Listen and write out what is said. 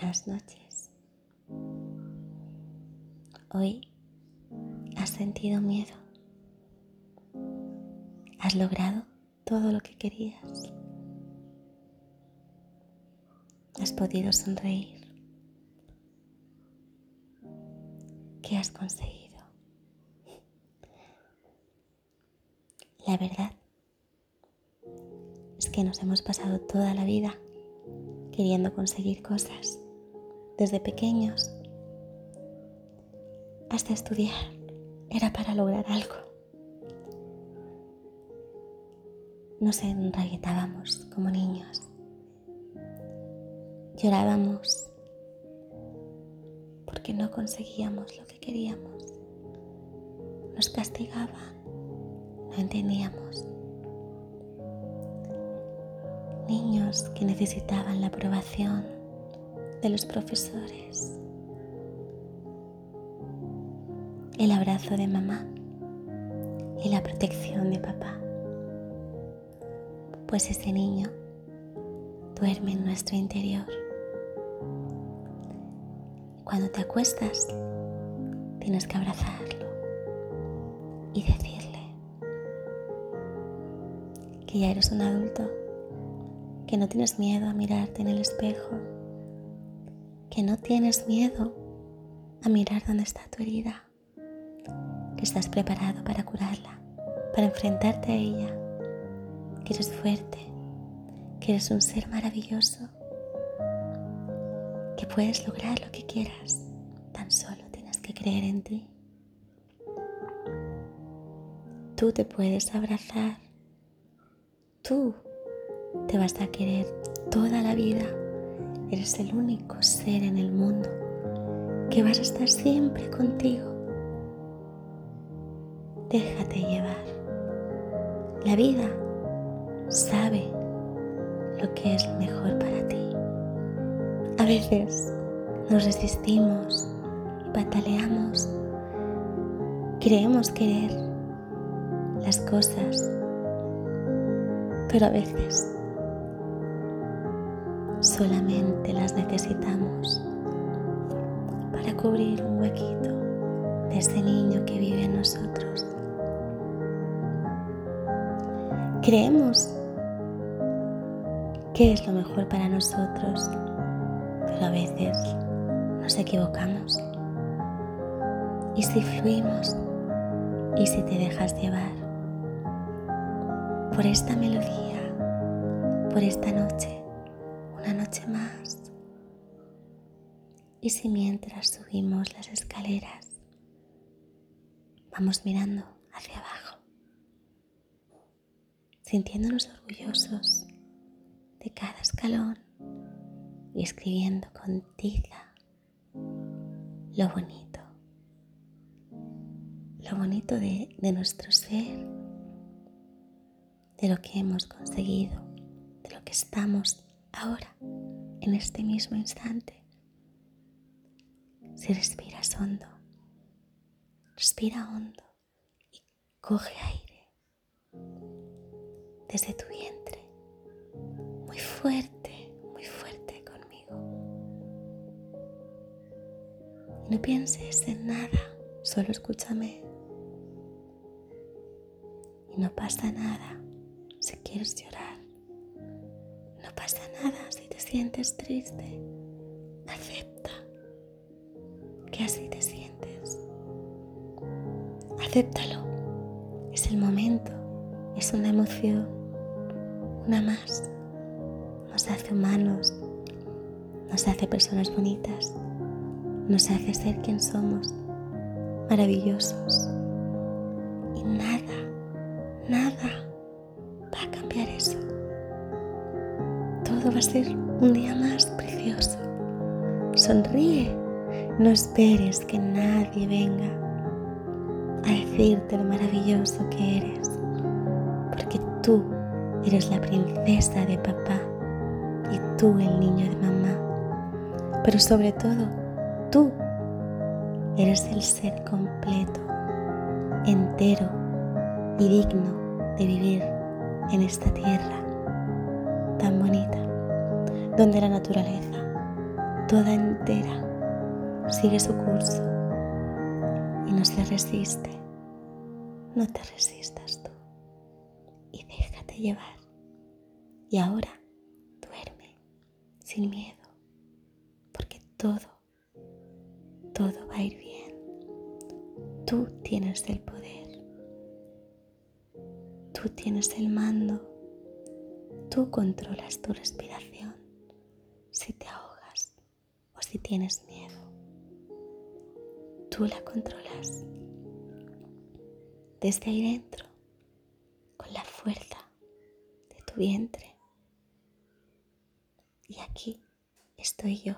Buenas noches. Hoy has sentido miedo. Has logrado todo lo que querías. Has podido sonreír. ¿Qué has conseguido? La verdad es que nos hemos pasado toda la vida queriendo conseguir cosas, desde pequeños. Hasta estudiar, era para lograr algo. Nos enraguetábamos como niños, llorábamos porque no conseguíamos lo que queríamos, nos castigaban, no entendíamos. Niños que necesitaban la aprobación de los profesores, el abrazo de mamá y la protección de papá. Pues ese niño duerme en nuestro interior. Cuando te acuestas, tienes que abrazarlo y decirle que ya eres un adulto que no tienes miedo a mirarte en el espejo, que no tienes miedo a mirar dónde está tu herida, que estás preparado para curarla, para enfrentarte a ella, que eres fuerte, que eres un ser maravilloso, que puedes lograr lo que quieras, tan solo tienes que creer en ti. Tú te puedes abrazar, tú te vas a querer toda la vida. Eres el único ser en el mundo que vas a estar siempre contigo. Déjate llevar. La vida sabe lo que es mejor para ti. A veces nos resistimos y pataleamos. Creemos querer las cosas, pero a veces solamente las necesitamos para cubrir un huequito de ese niño que vive en nosotros. Creemos que es lo mejor para nosotros, pero a veces nos equivocamos. ¿Y si fluimos? ¿Y si te dejas llevar? Por esta melodía, por esta noche una noche más. Y si mientras subimos las escaleras vamos mirando hacia abajo, sintiéndonos orgullosos de cada escalón y escribiendo con tiza lo bonito, lo bonito de, de nuestro ser, de lo que hemos conseguido, de lo que estamos ahora, en este mismo instante. Si respiras hondo, respira hondo y coge aire desde tu vientre, muy fuerte, muy fuerte conmigo. no pienses en nada, solo escúchame. Y no pasa nada si quieres llorar sientes triste. Acepta que así te sientes. Acéptalo. Es el momento. Es una emoción. Una más. Nos hace humanos. Nos hace personas bonitas. Nos hace ser quien somos. Maravillosos. Y nada, nada va a cambiar eso va a ser un día más precioso. Sonríe, no esperes que nadie venga a decirte lo maravilloso que eres, porque tú eres la princesa de papá y tú el niño de mamá. Pero sobre todo, tú eres el ser completo, entero y digno de vivir en esta tierra donde la naturaleza toda entera sigue su curso y no se resiste. No te resistas tú y déjate llevar. Y ahora duerme sin miedo, porque todo, todo va a ir bien. Tú tienes el poder. Tú tienes el mando. Tú controlas tu respiración si te ahogas o si tienes miedo. Tú la controlas desde ahí dentro con la fuerza de tu vientre. Y aquí estoy yo